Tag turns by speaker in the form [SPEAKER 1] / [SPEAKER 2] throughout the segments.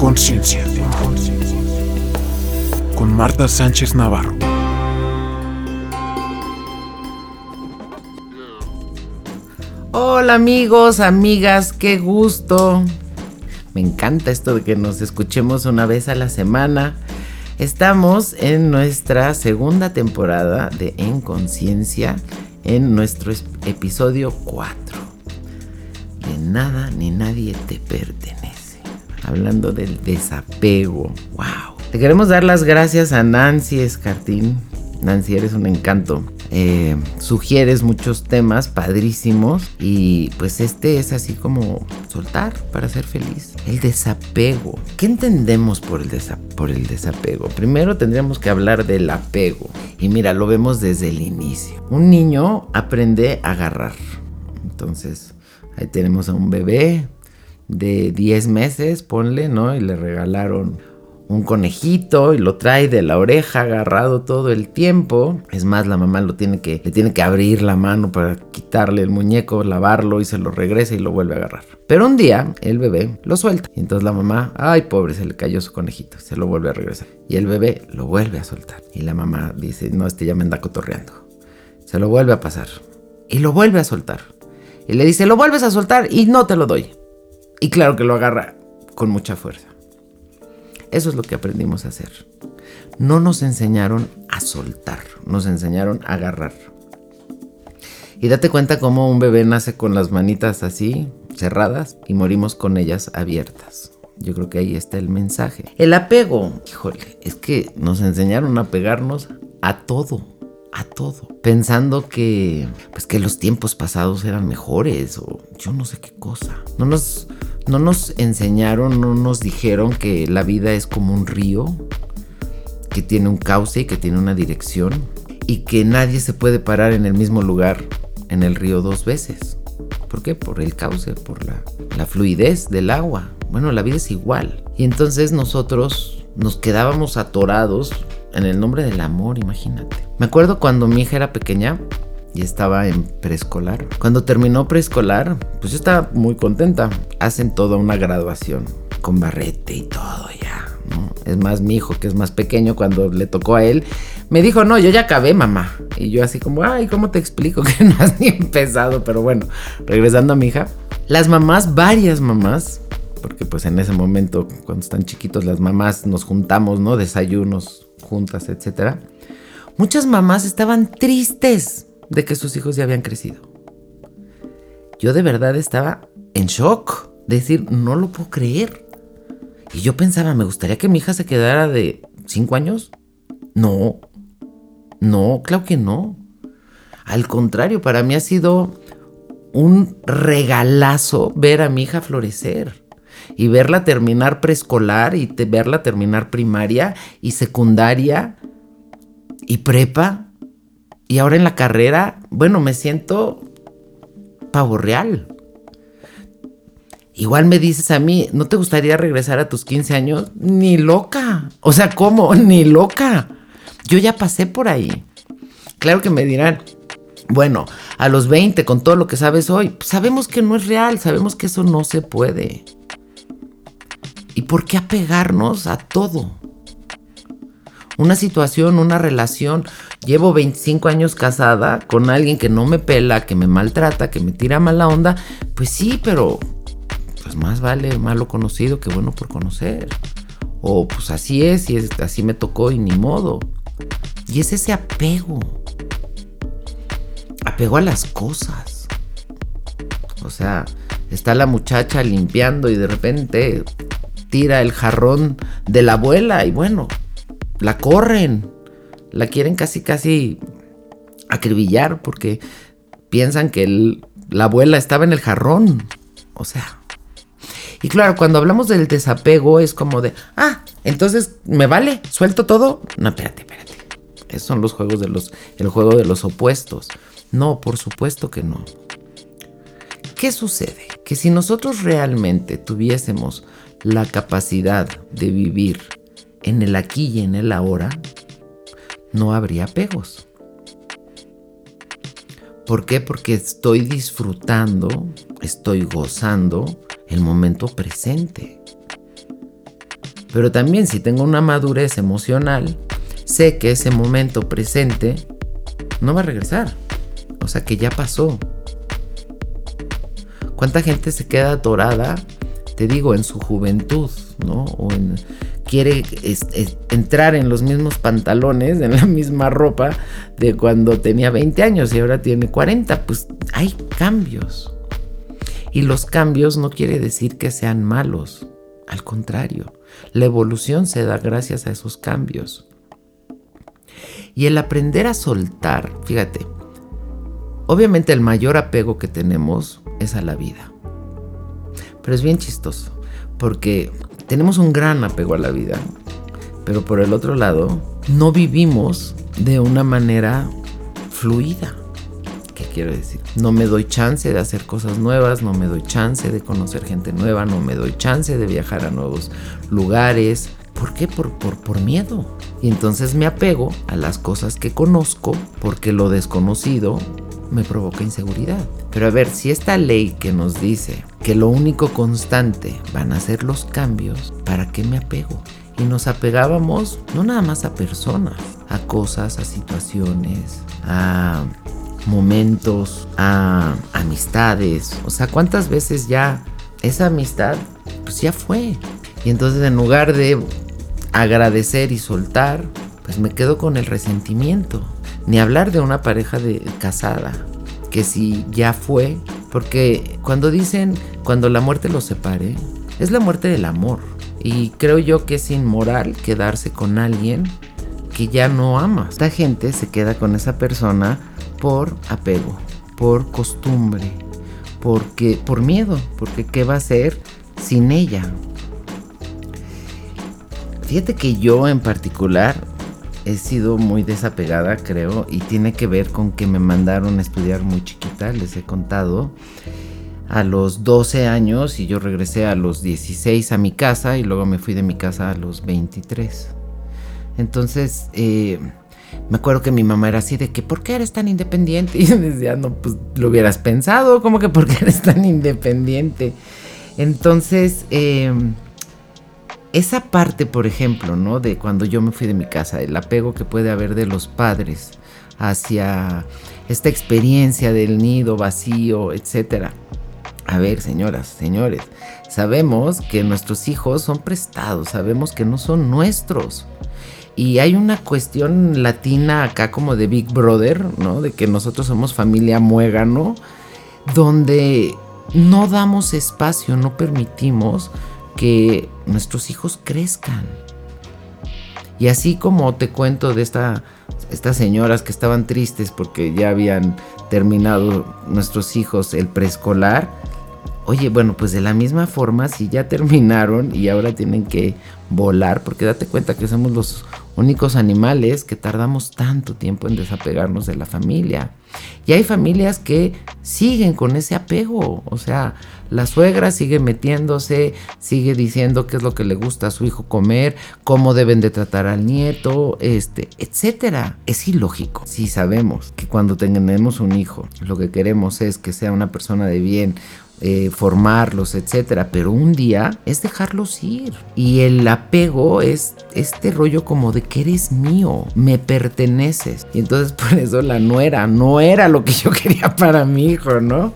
[SPEAKER 1] conciencia. Con Marta Sánchez Navarro.
[SPEAKER 2] Hola amigos, amigas, qué gusto. Me encanta esto de que nos escuchemos una vez a la semana. Estamos en nuestra segunda temporada de En Conciencia, en nuestro episodio 4. De nada ni nadie te pertenece. Hablando del desapego. ¡Wow! Te queremos dar las gracias a Nancy Escartín. Nancy, eres un encanto. Eh, sugieres muchos temas padrísimos y pues este es así como soltar para ser feliz. El desapego. ¿Qué entendemos por el, por el desapego? Primero tendríamos que hablar del apego y mira, lo vemos desde el inicio. Un niño aprende a agarrar. Entonces, ahí tenemos a un bebé de 10 meses, ponle, ¿no? Y le regalaron un conejito y lo trae de la oreja agarrado todo el tiempo. Es más, la mamá lo tiene que, le tiene que abrir la mano para quitarle el muñeco, lavarlo y se lo regresa y lo vuelve a agarrar. Pero un día el bebé lo suelta. Y entonces la mamá, ay pobre, se le cayó su conejito, se lo vuelve a regresar. Y el bebé lo vuelve a soltar. Y la mamá dice, no, este ya me anda cotorreando. Se lo vuelve a pasar. Y lo vuelve a soltar. Y le dice, lo vuelves a soltar y no te lo doy. Y claro que lo agarra con mucha fuerza. Eso es lo que aprendimos a hacer. No nos enseñaron a soltar, nos enseñaron a agarrar. Y date cuenta cómo un bebé nace con las manitas así, cerradas, y morimos con ellas abiertas. Yo creo que ahí está el mensaje. El apego, híjole, es que nos enseñaron a pegarnos a todo, a todo, pensando que pues que los tiempos pasados eran mejores o yo no sé qué cosa. No nos no nos enseñaron, no nos dijeron que la vida es como un río, que tiene un cauce y que tiene una dirección, y que nadie se puede parar en el mismo lugar en el río dos veces. ¿Por qué? Por el cauce, por la, fluidez del agua. Bueno, la vida es igual. Y entonces nosotros nos quedábamos atorados en el nombre del amor, imagínate. Me acuerdo cuando mi hija era pequeña, y estaba en preescolar. Cuando terminó preescolar, pues yo estaba muy contenta. Hacen toda una graduación con barrete y todo ya. Es más, mi hijo, que es más pequeño, cuando le tocó a él, me dijo, no, yo ya acabé, mamá. Y yo así como, ay, ¿cómo te explico que no has ni empezado? Pero bueno, regresando a mi hija, las mamás, varias mamás, porque pues en ese momento, cuando están chiquitos, las mamás nos juntamos, ¿no? Desayunos juntas, etcétera. Muchas mamás estaban tristes de que sus hijos ya habían crecido. Yo de verdad estaba en shock, de decir, no lo puedo creer. Y yo pensaba, ¿me gustaría que mi hija se quedara de 5 años? No, no, claro que no. Al contrario, para mí ha sido un regalazo ver a mi hija florecer y verla terminar preescolar y verla terminar primaria y secundaria y prepa y ahora en la carrera, bueno, me siento pavo real. Igual me dices a mí, ¿no te gustaría regresar a tus 15 años? Ni loca. O sea, ¿cómo? Ni loca. Yo ya pasé por ahí. Claro que me dirán, bueno, a los 20, con todo lo que sabes hoy, sabemos que no es real, sabemos que eso no se puede. ¿Y por qué apegarnos a todo? Una situación, una relación, llevo 25 años casada con alguien que no me pela, que me maltrata, que me tira mala onda, pues sí, pero pues más vale malo conocido que bueno por conocer. O pues así es y así me tocó y ni modo. Y es ese apego. Apego a las cosas. O sea, está la muchacha limpiando y de repente tira el jarrón de la abuela y bueno, la corren la quieren casi, casi acribillar porque piensan que la abuela estaba en el jarrón. O sea. Y claro, cuando hablamos del desapego es como de, ah, entonces me vale, suelto todo. No, espérate, espérate. Esos son los juegos de los, el juego de los opuestos. No, por supuesto que no. ¿Qué sucede? Que si nosotros realmente tuviésemos la capacidad de vivir en el aquí y en el ahora, no habría apegos. ¿Por qué? Porque estoy disfrutando, estoy gozando el momento presente. Pero también si tengo una madurez emocional, sé que ese momento presente no va a regresar. O sea que ya pasó. ¿Cuánta gente se queda atorada, te digo, en su juventud, ¿no? O en, quiere entrar en los mismos pantalones, en la misma ropa de cuando tenía 20 años y ahora tiene 40. Pues hay cambios. Y los cambios no quiere decir que sean malos. Al contrario, la evolución se da gracias a esos cambios. Y el aprender a soltar, fíjate, obviamente el mayor apego que tenemos es a la vida. Pero es bien chistoso, porque tenemos un gran apego a la vida, pero por el otro lado, no vivimos de una manera fluida. ¿Qué quiero decir? No me doy chance de hacer cosas nuevas, no me doy chance de conocer gente nueva, no me doy chance de viajar a nuevos lugares. ¿Por qué? Por, por, por miedo. Y entonces me apego a las cosas que conozco porque lo desconocido me provoca inseguridad. Pero a ver, si esta ley que nos dice que lo único constante van a ser los cambios, ¿para qué me apego? Y nos apegábamos no nada más a personas, a cosas, a situaciones, a momentos, a amistades. O sea, ¿cuántas veces ya esa amistad, pues ya fue? Y entonces en lugar de agradecer y soltar, pues me quedo con el resentimiento. Ni hablar de una pareja de casada, que si ya fue, porque cuando dicen cuando la muerte los separe, es la muerte del amor. Y creo yo que es inmoral quedarse con alguien que ya no ama. Esta gente se queda con esa persona por apego, por costumbre, porque por miedo, porque qué va a hacer sin ella. Fíjate que yo en particular he sido muy desapegada, creo, y tiene que ver con que me mandaron a estudiar muy chiquita, les he contado, a los 12 años y yo regresé a los 16 a mi casa y luego me fui de mi casa a los 23. Entonces, eh, me acuerdo que mi mamá era así de que, ¿por qué eres tan independiente? Y yo decía, no, pues lo hubieras pensado, ¿cómo que por qué eres tan independiente? Entonces, eh, esa parte, por ejemplo, ¿no? De cuando yo me fui de mi casa, el apego que puede haber de los padres hacia esta experiencia del nido vacío, etcétera. A ver, señoras, señores, sabemos que nuestros hijos son prestados, sabemos que no son nuestros. Y hay una cuestión latina acá como de Big Brother, ¿no? De que nosotros somos familia muégano, donde no damos espacio, no permitimos que nuestros hijos crezcan. Y así como te cuento de esta, estas señoras que estaban tristes porque ya habían terminado nuestros hijos el preescolar, oye, bueno, pues de la misma forma, si ya terminaron y ahora tienen que volar, porque date cuenta que somos los únicos animales que tardamos tanto tiempo en desapegarnos de la familia. Y hay familias que siguen con ese apego, o sea, la suegra sigue metiéndose, sigue diciendo qué es lo que le gusta a su hijo comer, cómo deben de tratar al nieto, este, etcétera. Es ilógico. Si sabemos que cuando tenemos un hijo, lo que queremos es que sea una persona de bien, eh, formarlos, etcétera, pero un día es dejarlos ir. Y el apego es este rollo como de que eres mío, me perteneces. Y entonces por eso la nuera no era lo que yo quería para mi hijo, ¿no?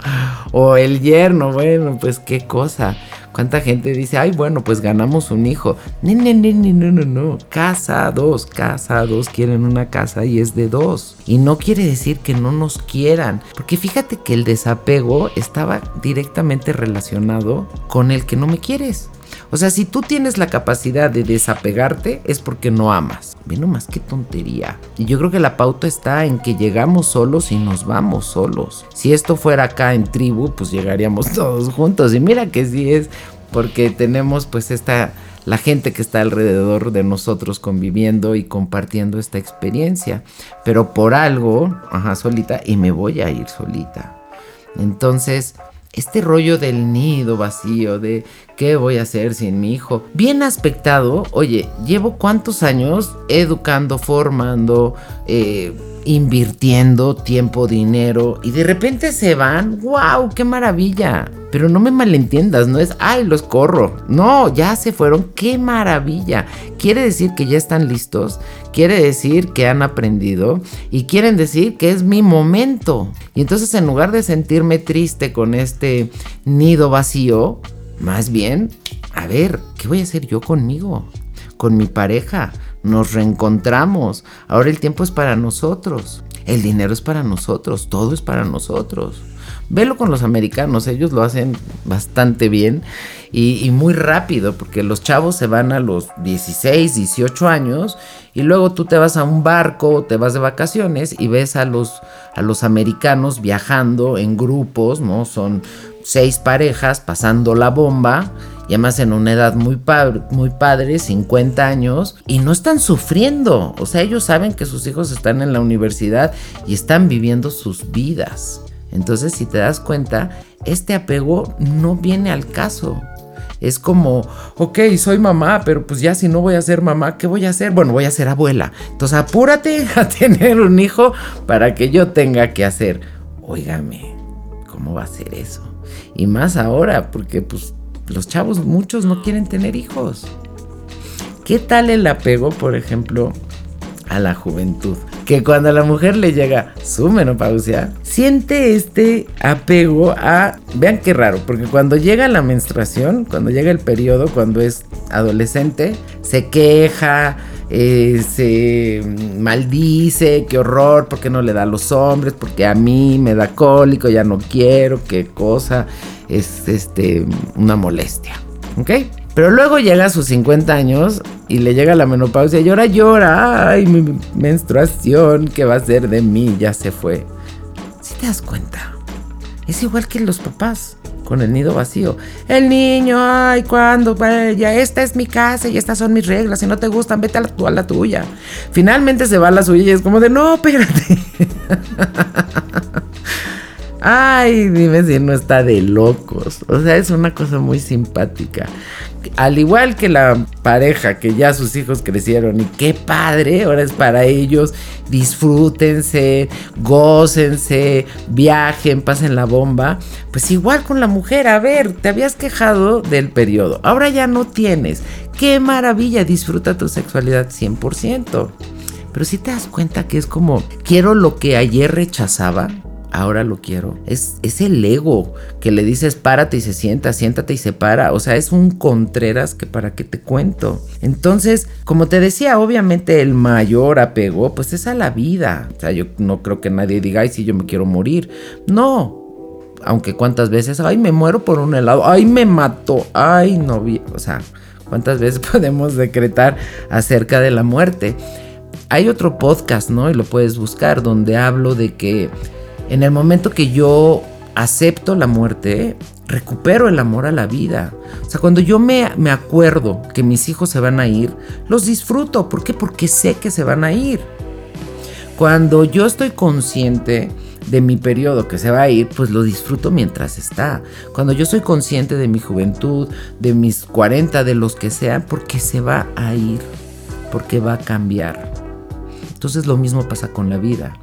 [SPEAKER 2] O el yerno, bueno, pues qué cosa. ¿Cuánta gente dice, ay, bueno, pues ganamos un hijo? No, no, no, no, no, no. Casa dos, casa dos quieren una casa y es de dos. Y no quiere decir que no nos quieran. Porque fíjate que el desapego estaba directamente relacionado con el que no me quieres. O sea, si tú tienes la capacidad de desapegarte es porque no amas. Ve nomás qué tontería. Y yo creo que la pauta está en que llegamos solos y nos vamos solos. Si esto fuera acá en tribu, pues llegaríamos todos juntos. Y mira que sí es porque tenemos pues esta la gente que está alrededor de nosotros conviviendo y compartiendo esta experiencia. Pero por algo, ajá, solita, y me voy a ir solita. Entonces, este rollo del nido vacío, de qué voy a hacer sin mi hijo, bien aspectado, oye, llevo cuántos años educando, formando, eh, invirtiendo tiempo, dinero, y de repente se van, wow, qué maravilla. Pero no me malentiendas, no es, ay, los corro. No, ya se fueron, qué maravilla. Quiere decir que ya están listos, quiere decir que han aprendido y quieren decir que es mi momento. Y entonces en lugar de sentirme triste con este nido vacío, más bien, a ver, ¿qué voy a hacer yo conmigo? Con mi pareja. Nos reencontramos. Ahora el tiempo es para nosotros. El dinero es para nosotros. Todo es para nosotros. Velo con los americanos, ellos lo hacen bastante bien y, muy rápido, porque los chavos se van a los 16, 18 años y luego tú te vas a un barco, te vas de vacaciones y ves a los, a los americanos viajando en grupos, ¿no? Son seis parejas pasando la bomba y además en una edad muy, muy padre, 50 años, y no están sufriendo. O sea, ellos saben que sus hijos están en la universidad y están viviendo sus vidas. Entonces, si te das cuenta, este apego no viene al caso. Es como, ok, soy mamá, pero pues ya si no voy a ser mamá, ¿qué voy a hacer? Bueno, voy a ser abuela. Entonces apúrate a tener un hijo para que yo tenga que hacer. Óigame, ¿cómo va a ser eso? Y más ahora, porque pues los chavos muchos no quieren tener hijos. ¿Qué tal el apego, por ejemplo, a la juventud? Que cuando a la mujer le llega su menopausia, siente este apego a, vean qué raro, porque cuando llega la menstruación, cuando llega el periodo, cuando es adolescente, se queja, eh, se maldice, qué horror, porque no le da a los hombres, porque a mí me da cólico, ya no quiero, qué cosa, es este, una molestia, ¿ok? Pero luego llega a sus 50 años y le llega la menopausia y llora, llora. Ay, mi menstruación, ¿qué va a ser de mí? Ya se fue. Si te das cuenta, es igual que los papás con el nido vacío. El niño, ay, ¿cuándo? Ya esta es mi casa y estas son mis reglas. Si no te gustan, vete a la, a la tuya. Finalmente se va a la suya y es como de, no, espérate. Ay, dime si no está de locos. O sea, es una cosa muy simpática. Al igual que la pareja que ya sus hijos crecieron y qué padre, ahora es para ellos. Disfrútense, gócense, viajen, pasen la bomba. Pues igual con la mujer, a ver, te habías quejado del periodo. Ahora ya no tienes. Qué maravilla, disfruta tu sexualidad 100%. Pero si te das cuenta que es como, quiero lo que ayer rechazaba, ahora lo quiero. Es, es el ego que le dices párate y se sienta, siéntate y se para. O sea, es un Contreras que para qué te cuento. Entonces, como te decía, obviamente el mayor apego pues es a la vida. O sea, yo no creo que nadie diga, ay, si yo me quiero morir. No. Aunque cuántas veces, ay, me muero por un helado, ay, me mató, ay, no vi. O sea, cuántas veces podemos decretar acerca de la muerte. Hay otro podcast, ¿no? Y lo puedes buscar, donde hablo de que en el momento que yo acepto la muerte, recupero el amor a la vida. O sea, cuando yo me, me, acuerdo que mis hijos se van a ir, los disfruto. ¿Por qué? Porque sé que se van a ir. Cuando yo estoy consciente de mi periodo que se va a ir, pues lo disfruto mientras está. Cuando yo soy consciente de mi juventud, de mis 40, de los que sean, porque se va a ir, porque va a cambiar. Entonces lo mismo pasa con la vida.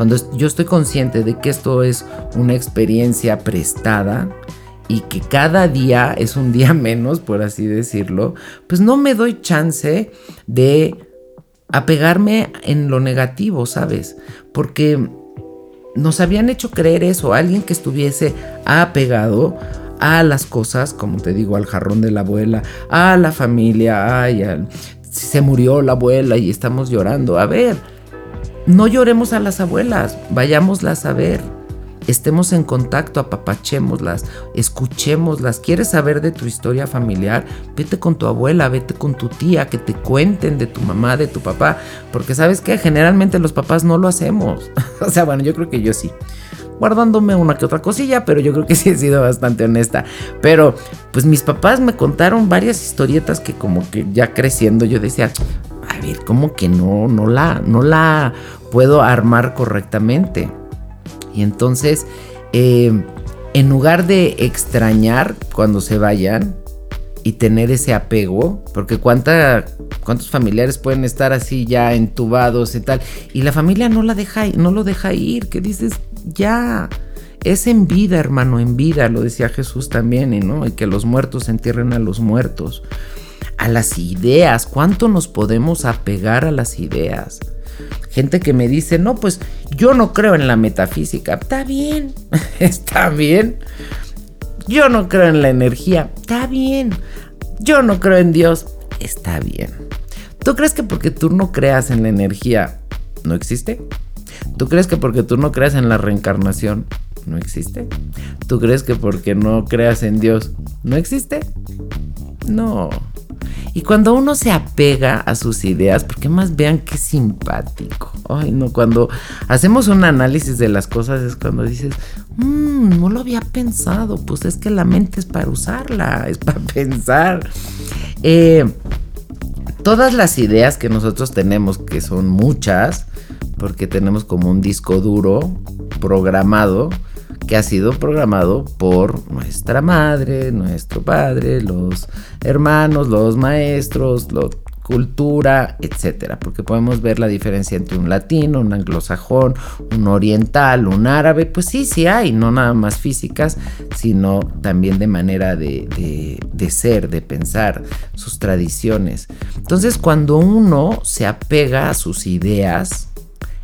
[SPEAKER 2] Cuando yo estoy consciente de que esto es una experiencia prestada y que cada día es un día menos, por así decirlo, pues no me doy chance de apegarme en lo negativo, ¿sabes? Porque nos habían hecho creer eso, alguien que estuviese apegado a las cosas, como te digo, al jarrón de la abuela, a la familia, ay, se murió la abuela y estamos llorando. A ver, no lloremos a las abuelas, vayámoslas a ver. Estemos en contacto, apapachémoslas, escuchémoslas. ¿Quieres saber de tu historia familiar? Vete con tu abuela, vete con tu tía, que te cuenten de tu mamá, de tu papá. Porque sabes que generalmente los papás no lo hacemos. o sea, bueno, yo creo que yo sí guardándome una que otra cosilla, pero yo creo que sí he sido bastante honesta. Pero pues mis papás me contaron varias historietas que como que ya creciendo yo decía, como que no, no la, no la puedo armar correctamente. Y entonces, eh, en lugar de extrañar cuando se vayan y tener ese apego, porque cuánta, cuántos familiares pueden estar así ya entubados y tal, y la familia no la deja, no lo deja ir, que dices, ya, es en vida, hermano, en vida, lo decía Jesús también, no, y que los muertos entierren a los muertos. A las ideas, ¿cuánto nos podemos apegar a las ideas? Gente que me dice, no, pues yo no creo en la metafísica. Está bien, está bien. Yo no creo en la energía. Está bien. Yo no creo en Dios. Está bien. ¿Tú crees que porque tú no creas en la energía no existe? ¿Tú crees que porque tú no creas en la reencarnación no existe? ¿Tú crees que porque no creas en Dios no existe? No. Y cuando uno se apega a sus ideas, porque más vean qué simpático. Ay, no, cuando hacemos un análisis de las cosas es cuando dices, mmm, no lo había pensado. Pues es que la mente es para usarla, es para pensar. Eh, todas las ideas que nosotros tenemos, que son muchas, porque tenemos como un disco duro programado, que ha sido programado por nuestra madre, nuestro padre, los hermanos, los maestros, la cultura, etcétera, porque podemos ver la diferencia entre un latino, un anglosajón, un oriental, un árabe, pues sí, sí hay, no nada más físicas, sino también de manera de, de ser, de pensar, sus tradiciones. Entonces, cuando uno se apega a sus ideas,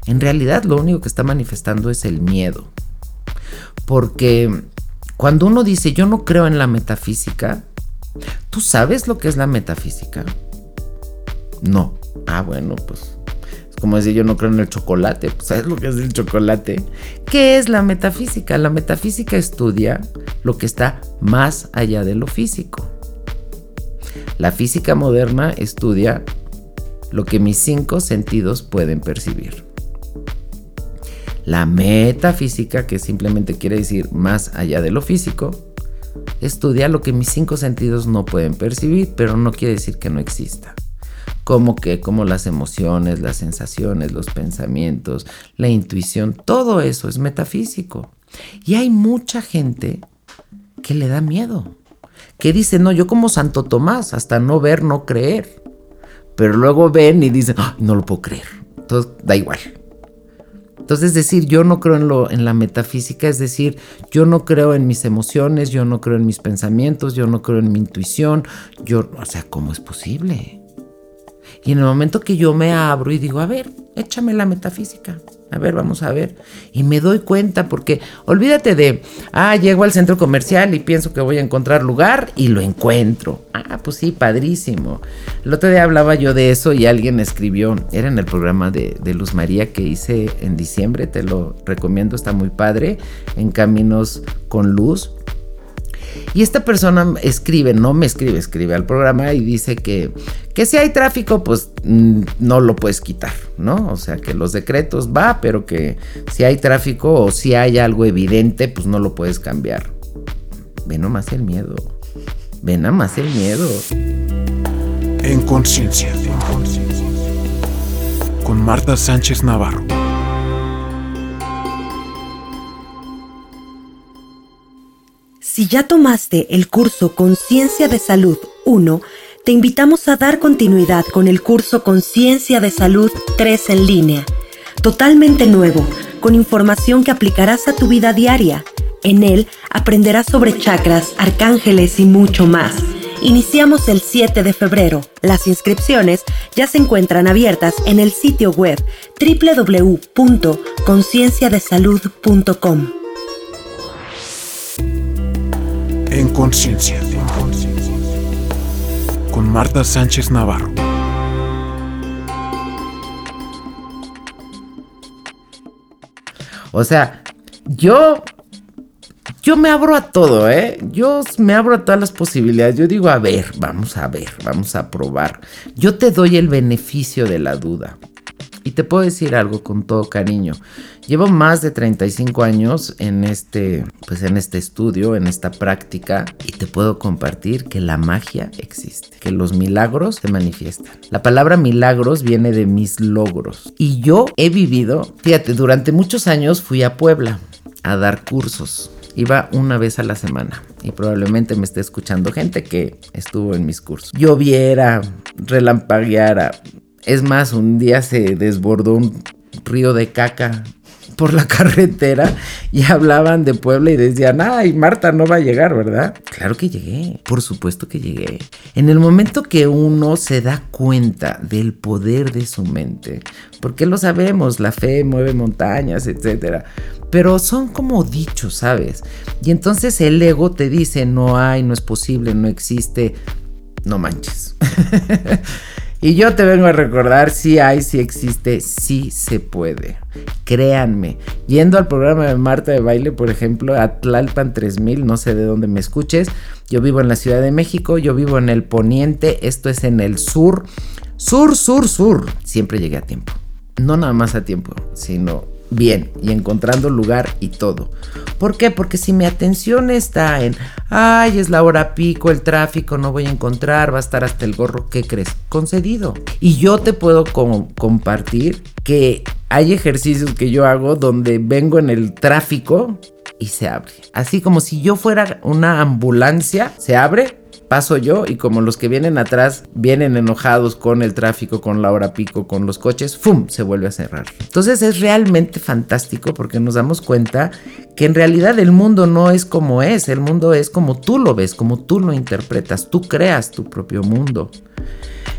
[SPEAKER 2] en realidad lo único que está manifestando es el miedo. Porque cuando uno dice yo no creo en la metafísica, ¿tú sabes lo que es la metafísica? No. Ah, bueno, pues es como decir yo no creo en el chocolate. Pues, ¿Sabes lo que es el chocolate? ¿Qué es la metafísica? La metafísica estudia lo que está más allá de lo físico. La física moderna estudia lo que mis cinco sentidos pueden percibir. La metafísica, que simplemente quiere decir más allá de lo físico, estudia lo que mis cinco sentidos no pueden percibir, pero no quiere decir que no exista. Como que, como las emociones, las sensaciones, los pensamientos, la intuición, todo eso es metafísico. Y hay mucha gente que le da miedo, que dice, no, yo como Santo Tomás, hasta no ver, no creer. Pero luego ven y dicen, no lo puedo creer. Entonces, da igual. Entonces, decir yo no creo en, lo, en la metafísica, es decir, yo no creo en mis emociones, yo no creo en mis pensamientos, yo no creo en mi intuición, yo, o sea, ¿cómo es posible? Y en el momento que yo me abro y digo, a ver, échame la metafísica, a ver, vamos a ver. Y me doy cuenta porque olvídate de, ah, llego al centro comercial y pienso que voy a encontrar lugar y lo encuentro. Ah, pues sí, padrísimo. El otro día hablaba yo de eso y alguien escribió, era en el programa de, de Luz María que hice en diciembre, te lo recomiendo, está muy padre, en Caminos con Luz. Y esta persona escribe, no me escribe, escribe al programa y dice que, que si hay tráfico, pues mm, no lo puedes quitar, ¿no? O sea, que los decretos va, pero que si hay tráfico o si hay algo evidente, pues no lo puedes cambiar. Ve nomás el miedo. Ve nada más el miedo.
[SPEAKER 1] En conciencia. Con Marta Sánchez Navarro.
[SPEAKER 3] Si ya tomaste el curso Conciencia de Salud 1, te invitamos a dar continuidad con el curso Conciencia de Salud 3 en línea, totalmente nuevo, con información que aplicarás a tu vida diaria. En él aprenderás sobre chakras, arcángeles y mucho más. Iniciamos el 7 de febrero. Las inscripciones ya se encuentran abiertas en el sitio web www.concienciadesalud.com.
[SPEAKER 1] En conciencia. Con Marta Sánchez Navarro.
[SPEAKER 2] O sea, yo yo me abro a todo, ¿eh? Yo me abro a todas las posibilidades. Yo digo, a ver, vamos a ver, vamos a probar. Yo te doy el beneficio de la duda. Y te puedo decir algo con todo cariño. Llevo más de 35 años en este, pues en este estudio, en esta práctica, y te puedo compartir que la magia existe, que los milagros se manifiestan. La palabra milagros viene de mis logros. Y yo he vivido, fíjate, durante muchos años fui a Puebla a dar cursos. Iba una vez a la semana y probablemente me esté escuchando gente que estuvo en mis cursos. Lloviera, relampagueara, es más, un día se desbordó un río de caca por la carretera y hablaban de Puebla y decían, ay, Marta no va a llegar, ¿verdad? Claro que llegué, por supuesto que llegué. En el momento que uno se da cuenta del poder de su mente, porque lo sabemos, la fe mueve montañas, etcétera, pero son como dichos, ¿sabes? Y entonces el ego te dice, no hay, no es posible, no existe, no manches. Y yo te vengo a recordar, si hay, si existe, sí se puede. Créanme, yendo al programa de Marta de Baile, por ejemplo, a Tlalpan 3000, no sé de dónde me escuches, yo vivo en la Ciudad de México, yo vivo en el poniente, esto es en el sur, sur, sur, sur. Siempre llegué a tiempo. No nada más a tiempo, sino bien y encontrando lugar y todo. ¿Por qué? Porque si mi atención está en, ay, es la hora pico, el tráfico, no voy a encontrar, va a estar hasta el gorro, ¿qué crees? Concedido. Y yo te puedo compartir que hay ejercicios que yo hago donde vengo en el tráfico y se abre. Así como si yo fuera una ambulancia, se abre paso yo y como los que vienen atrás vienen enojados con el tráfico, con la hora pico, con los coches, ¡fum! se vuelve a cerrar. Entonces es realmente fantástico porque nos damos cuenta que en realidad el mundo no es como es, el mundo es como tú lo ves, como tú lo interpretas, tú creas tu propio mundo.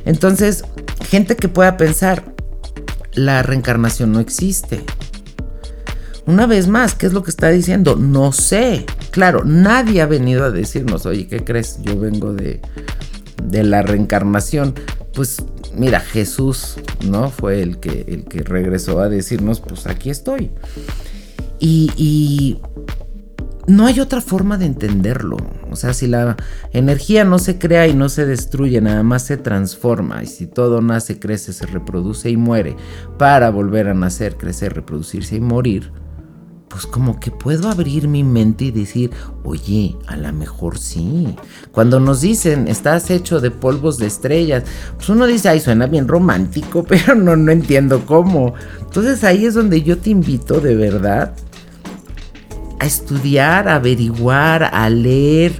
[SPEAKER 2] Entonces, gente que pueda pensar, la reencarnación no existe. Una vez más, ¿qué es lo que está diciendo? No sé. Claro, nadie ha venido a decirnos, oye, ¿qué crees? Yo vengo de, de la reencarnación. Pues mira, Jesús, ¿no? Fue el que, el que regresó a decirnos, pues aquí estoy. Y, y no hay otra forma de entenderlo. O sea, si la energía no se crea y no se destruye, nada más se transforma. Y si todo nace, crece, se reproduce y muere para volver a nacer, crecer, reproducirse y morir, pues como que puedo abrir mi mente y decir, oye, a lo mejor sí. Cuando nos dicen, estás hecho de polvos de estrellas, pues uno dice, ay, suena bien romántico, pero no, no entiendo cómo. Entonces ahí es donde yo te invito de verdad a estudiar, a averiguar, a leer,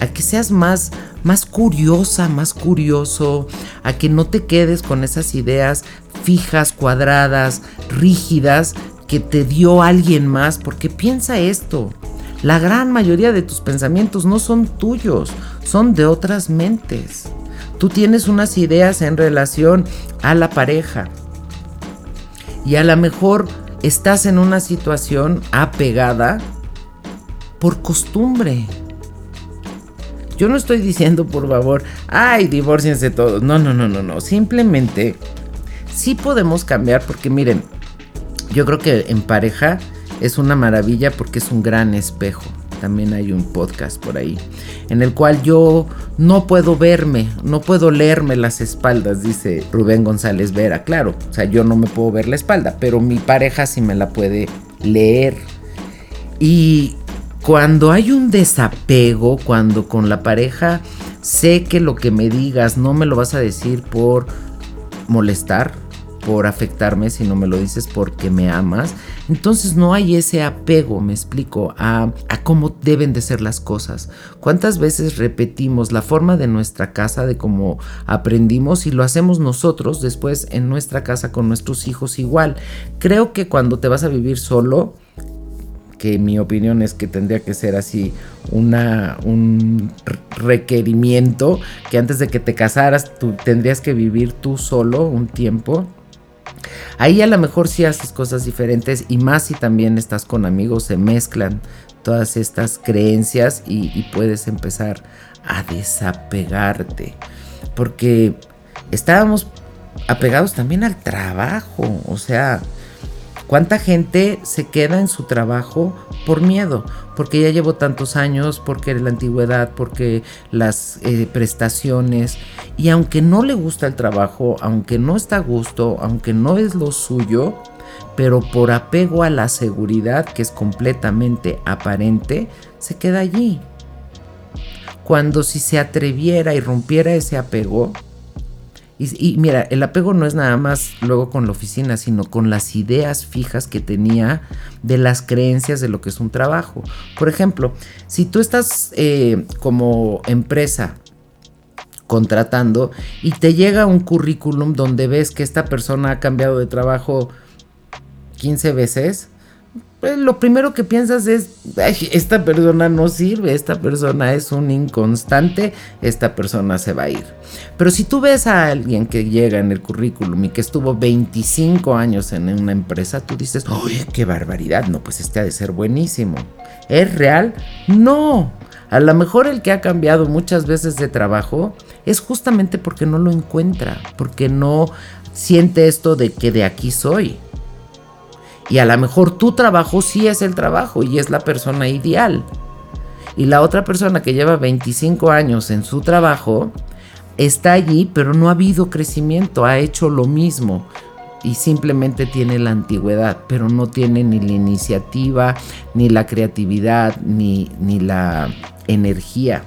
[SPEAKER 2] a que seas más, más curiosa, más curioso, a que no te quedes con esas ideas fijas, cuadradas, rígidas, que te dio alguien más, porque piensa esto, la gran mayoría de tus pensamientos no son tuyos, son de otras mentes. Tú tienes unas ideas en relación a la pareja y a lo mejor estás en una situación apegada por costumbre. Yo no estoy diciendo, por favor, ay, divórciense todos. No, no, no, no, no. Simplemente sí podemos cambiar porque miren, yo creo que en pareja es una maravilla porque es un gran espejo. También hay un podcast por ahí en el cual yo no puedo verme, no puedo leerme las espaldas, dice Rubén González Vera. Claro, o sea, yo no me puedo ver la espalda, pero mi pareja sí me la puede leer. Y cuando hay un desapego, cuando con la pareja sé que lo que me digas no me lo vas a decir por molestar, por afectarme, si no me lo dices porque me amas. Entonces no hay ese apego, me explico, a, cómo deben de ser las cosas. ¿Cuántas veces repetimos la forma de nuestra casa, de cómo aprendimos y lo hacemos nosotros después en nuestra casa con nuestros hijos igual? Creo que cuando te vas a vivir solo, que mi opinión es que tendría que ser así un requerimiento que antes de que te casaras tú tendrías que vivir tú solo un tiempo Ahí a lo mejor sí haces cosas diferentes y más si también estás con amigos, se mezclan todas estas creencias y, puedes empezar a desapegarte. Porque estábamos apegados también al trabajo, o sea, ¿Cuánta gente se queda en su trabajo por miedo? Porque ya llevo tantos años, porque la antigüedad, porque las eh, prestaciones. Y aunque no le gusta el trabajo, aunque no está a gusto, aunque no es lo suyo, pero por apego a la seguridad, que es completamente aparente, se queda allí. Cuando si se atreviera y rompiera ese apego, y, mira, el apego no es nada más luego con la oficina, sino con las ideas fijas que tenía de las creencias de lo que es un trabajo. Por ejemplo, si tú estás eh, como empresa contratando y te llega un currículum donde ves que esta persona ha cambiado de trabajo 15 veces, pues, lo primero que piensas es, esta persona no sirve, esta persona es un inconstante, esta persona se va a ir. Pero si tú ves a alguien que llega en el currículum y que estuvo 25 años en una empresa, tú dices, ¡ay, qué barbaridad! No, pues este ha de ser buenísimo. ¿Es real? No. A lo mejor el que ha cambiado muchas veces de trabajo es justamente porque no lo encuentra, porque no siente esto de que de aquí soy. Y a lo mejor tu trabajo sí es el trabajo y es la persona ideal. Y la otra persona que lleva 25 años en su trabajo está allí, pero no ha habido crecimiento, ha hecho lo mismo y simplemente tiene la antigüedad, pero no tiene ni la iniciativa, ni la creatividad, ni, ni la energía.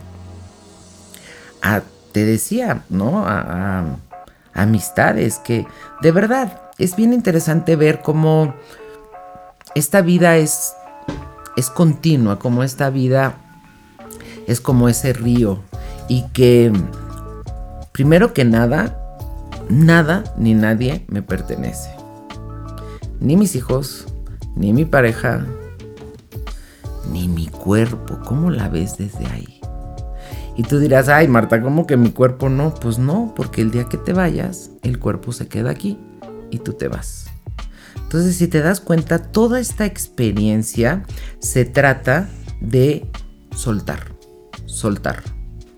[SPEAKER 2] Ah, te decía, ¿no? A, a amistades que de verdad es bien interesante ver cómo esta vida es, es continua, como esta vida es como ese río y que primero que nada, nada ni nadie me pertenece. Ni mis hijos, ni mi pareja, ni mi cuerpo. ¿Cómo la ves desde ahí? Y tú dirás, ay Marta, ¿cómo que mi cuerpo no? Pues no, porque el día que te vayas, el cuerpo se queda aquí y tú te vas. Entonces, si te das cuenta, toda esta experiencia se trata de soltar, soltar,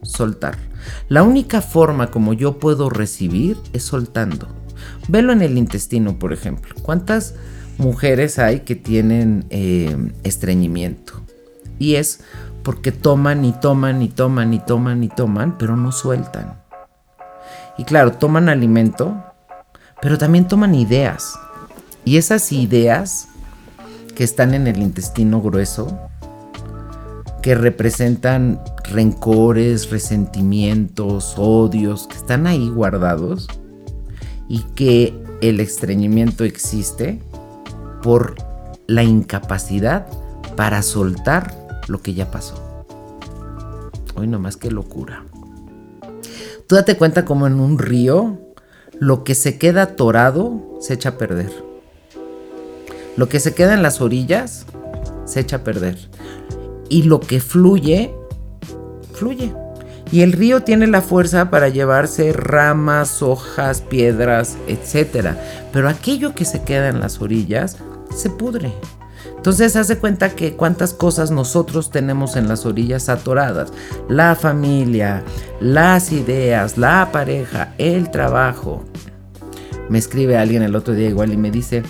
[SPEAKER 2] soltar. La única forma como yo puedo recibir es soltando. Velo en el intestino, por ejemplo. ¿Cuántas mujeres hay que tienen eh, estreñimiento? Y es porque toman y toman y toman y toman y toman, pero no sueltan. Y claro, toman alimento, pero también toman ideas. Y esas ideas que están en el intestino grueso, que representan rencores, resentimientos, odios, que están ahí guardados y que el estreñimiento existe por la incapacidad para soltar lo que ya pasó. Hoy nomás qué locura. Tú date cuenta como en un río, lo que se queda atorado se echa a perder. Lo que se queda en las orillas se echa a perder. Y lo que fluye, fluye. Y el río tiene la fuerza para llevarse ramas, hojas, piedras, etc. Pero aquello que se queda en las orillas se pudre. Entonces hace cuenta que cuántas cosas nosotros tenemos en las orillas atoradas. La familia, las ideas, la pareja, el trabajo. Me escribe alguien el otro día igual y me dice,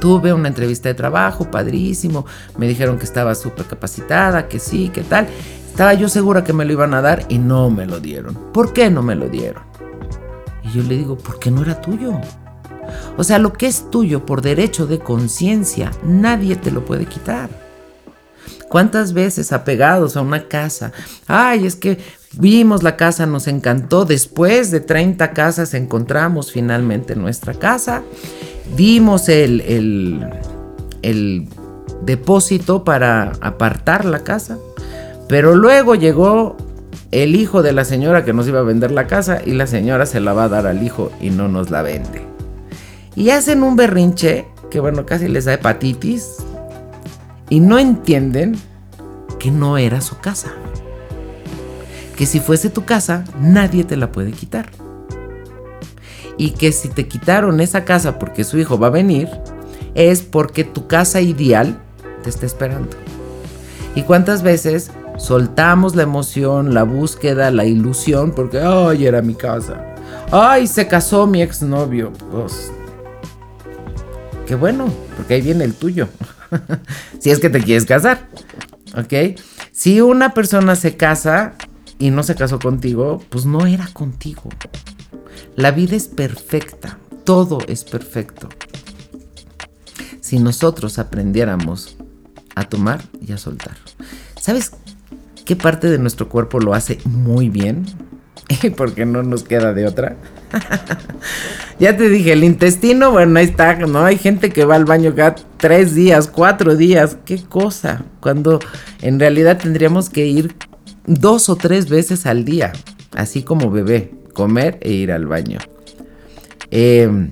[SPEAKER 2] Tuve una entrevista de trabajo, padrísimo. Me dijeron que estaba súper capacitada, que sí, que tal. Estaba yo segura que me lo iban a dar y no me lo dieron. ¿Por qué no me lo dieron? Y yo le digo, porque no era tuyo. O sea, lo que es tuyo por derecho de conciencia, nadie te lo puede quitar. ¿Cuántas veces apegados a una casa? Ay, es que vimos la casa, nos encantó. Después de 30 casas encontramos finalmente nuestra casa dimos el, el, depósito para apartar la casa, pero luego llegó el hijo de la señora que nos iba a vender la casa y la señora se la va a dar al hijo y no nos la vende. Y hacen un berrinche que bueno, casi les da hepatitis y no entienden que no era su casa. Que si fuese tu casa, nadie te la puede quitar y que si te quitaron esa casa porque su hijo va a venir, es porque tu casa ideal te está esperando. ¿Y cuántas veces soltamos la emoción, la búsqueda, la ilusión porque, ay, era mi casa? Ay, se casó mi exnovio. Pues, qué bueno, porque ahí viene el tuyo. si es que te quieres casar. ¿Ok? Si una persona se casa y no se casó contigo, pues no era contigo. La vida es perfecta, todo es perfecto. Si nosotros aprendiéramos a tomar y a soltar. ¿Sabes qué parte de nuestro cuerpo lo hace muy bien? Porque no nos queda de otra. ya te dije, el intestino, bueno, ahí está, ¿no? Hay gente que va al baño cada tres días, cuatro días, qué cosa. Cuando en realidad tendríamos que ir dos o tres veces al día, así como bebé comer e ir al baño. Em,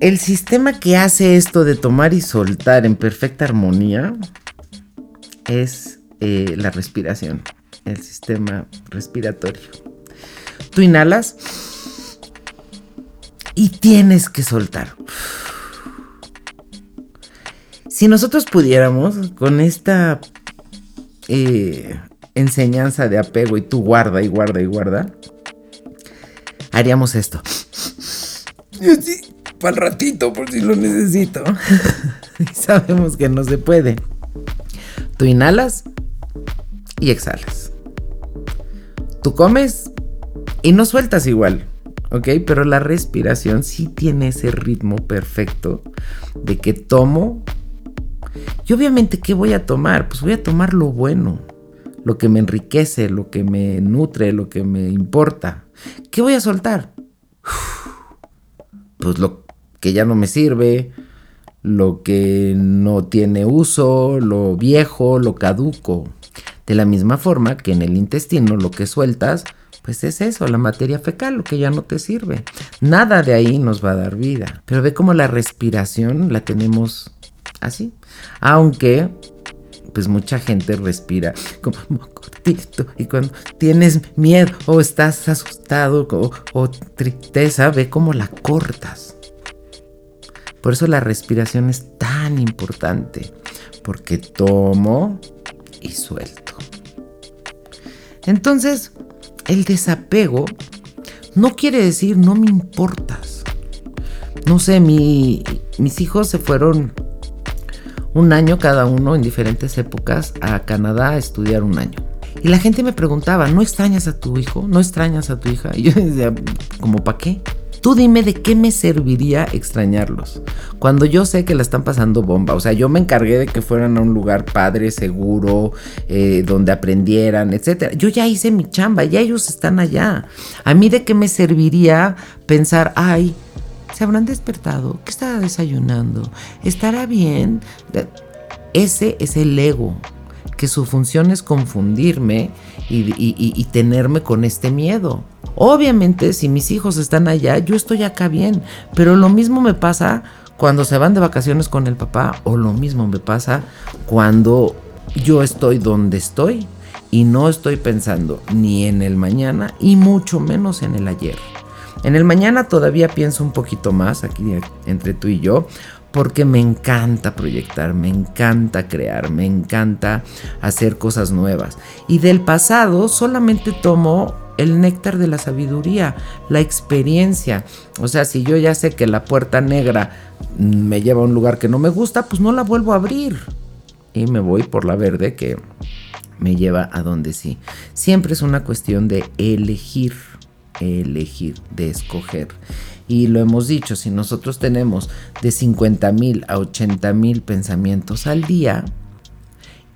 [SPEAKER 2] el sistema que hace esto de tomar y soltar en perfecta armonía es eh, la respiración, el sistema respiratorio. Tú inhalas y tienes que soltar. Si nosotros pudiéramos, con esta eh, enseñanza de apego y tú guarda y guarda y guarda, haríamos esto. para el ratito, por si lo necesito. y sabemos que no se puede. Tú inhalas y exhalas. Tú comes y no sueltas igual. ¿ok? Pero la respiración sí tiene ese ritmo perfecto de que tomo. Y obviamente, ¿qué voy a tomar? Pues voy a tomar lo bueno, lo que me enriquece, lo que me nutre, lo que me importa. ¿Qué voy a soltar? Pues lo que ya no me sirve, lo que no tiene uso, lo viejo, lo caduco. De la misma forma que en el intestino lo que sueltas pues es eso, la materia fecal, lo que ya no te sirve. Nada de ahí nos va a dar vida. Pero ve cómo la respiración la tenemos así. Aunque, pues mucha gente respira como cortito. Y cuando tienes miedo o estás asustado o, o tristeza, ve cómo la cortas. Por eso la respiración es tan importante. Porque tomo y suelto. Entonces, el desapego no quiere decir no me importas. No sé, mis hijos se fueron un año cada uno en diferentes épocas a Canadá a estudiar un año. Y la gente me preguntaba, ¿no extrañas a tu hijo? ¿No extrañas a tu hija? Y yo decía, ¿como para qué? Tú dime de qué me serviría extrañarlos. Cuando yo sé que la están pasando bomba. O sea, yo me encargué de que fueran a un lugar padre, seguro, eh, donde aprendieran, etc. Yo ya hice mi chamba, ya ellos están allá. A mí de qué me serviría pensar, ay, se habrán despertado, ¿qué estará desayunando? ¿Estará bien? Ese es el ego, que su función es confundirme y tenerme con este miedo. Obviamente, si mis hijos están allá, yo estoy acá bien, pero lo mismo me pasa cuando se van de vacaciones con el papá o lo mismo me pasa cuando yo estoy donde estoy y no estoy pensando ni en el mañana y mucho menos en el ayer. En el mañana todavía pienso un poquito más aquí entre tú y yo porque me encanta proyectar, me encanta crear, me encanta hacer cosas nuevas. Y del pasado solamente tomo el néctar de la sabiduría, la experiencia. O sea, si yo ya sé que la puerta negra me lleva a un lugar que no me gusta, pues no la vuelvo a abrir. Y me voy por la verde que me lleva a donde sí. Siempre es una cuestión de elegir, elegir, de escoger. Y lo hemos dicho, si nosotros tenemos de 50 mil a 80 mil pensamientos al día,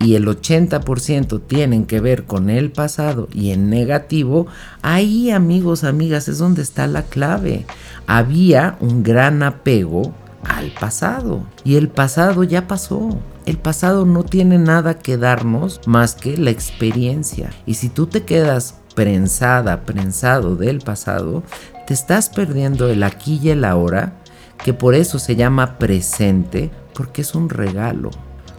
[SPEAKER 2] y el 80% tienen que ver con el pasado y en negativo, ahí amigos, amigas, es donde está la clave. Había un gran apego al pasado y el pasado ya pasó. El pasado no tiene nada que darnos más que la experiencia. Y si tú te quedas prensada, prensado del pasado, te estás perdiendo el aquí y el ahora, que por eso se llama presente, porque es un regalo.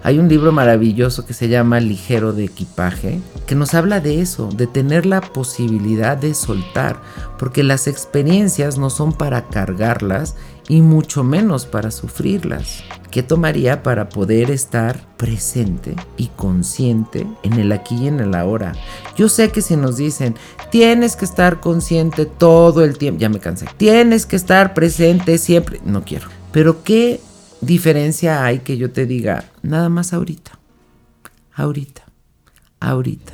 [SPEAKER 2] Hay un libro maravilloso que se llama Ligero de equipaje, que nos habla de eso, de tener la posibilidad de soltar, porque las experiencias no son para cargarlas y mucho menos para sufrirlas. ¿Qué tomaría para poder estar presente y consciente en el aquí y en el ahora? Yo sé que si nos dicen, tienes que estar consciente todo el tiempo, ya me cansé, tienes que estar presente siempre, no quiero. Pero ¿qué diferencia hay que yo te diga, nada más ahorita, ahorita, ahorita.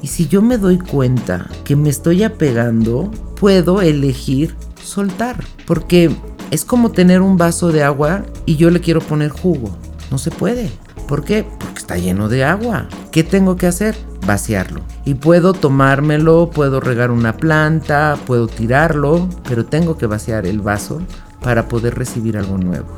[SPEAKER 2] Y si yo me doy cuenta que me estoy apegando, puedo elegir soltar. Porque es como tener un vaso de agua y yo le quiero poner jugo. No se puede. ¿Por qué? Porque está lleno de agua. ¿Qué tengo que hacer? Vaciarlo. Y puedo tomármelo, puedo regar una planta, puedo tirarlo, pero tengo que vaciar el vaso para poder recibir algo nuevo.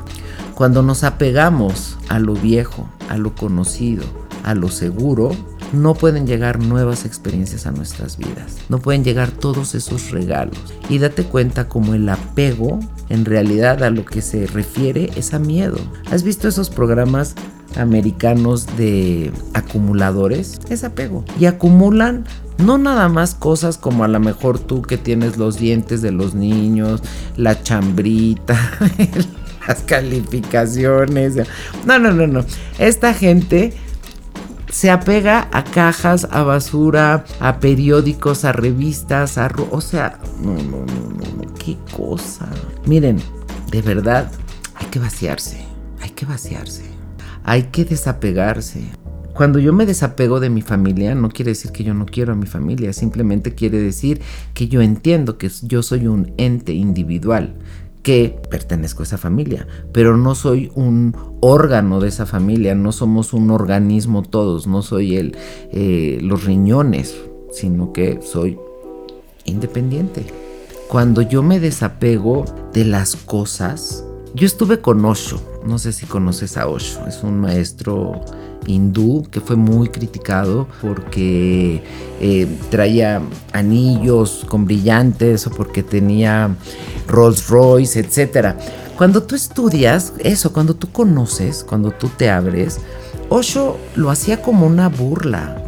[SPEAKER 2] Cuando nos apegamos a lo viejo, a lo conocido, a lo seguro, no pueden llegar nuevas experiencias a nuestras vidas. No pueden llegar todos esos regalos. Y date cuenta como el apego en realidad a lo que se refiere es a miedo. ¿Has visto esos programas americanos de acumuladores? Es apego. Y acumulan no nada más cosas como a lo mejor tú que tienes los dientes de los niños, la chambrita, las calificaciones. No, no, no, no. Esta gente se apega a cajas, a basura, a periódicos, a revistas, a... O sea, no, no, no, no, no, qué cosa. Miren, de verdad, hay que vaciarse, hay que vaciarse, hay que desapegarse. Cuando yo me desapego de mi familia, no quiere decir que yo no quiero a mi familia, simplemente quiere decir que yo entiendo que yo soy un ente individual, que pertenezco a esa familia, pero no soy un órgano de esa familia, no somos un organismo todos, no soy el, eh, los riñones, sino que soy independiente. Cuando yo me desapego de las cosas, yo estuve con Osho, no sé si conoces a Osho, es un maestro hindú que fue muy criticado porque eh, traía anillos con brillantes o porque tenía Rolls Royce, etc. Cuando tú estudias eso, cuando tú conoces, cuando tú te abres, Osho lo hacía como una burla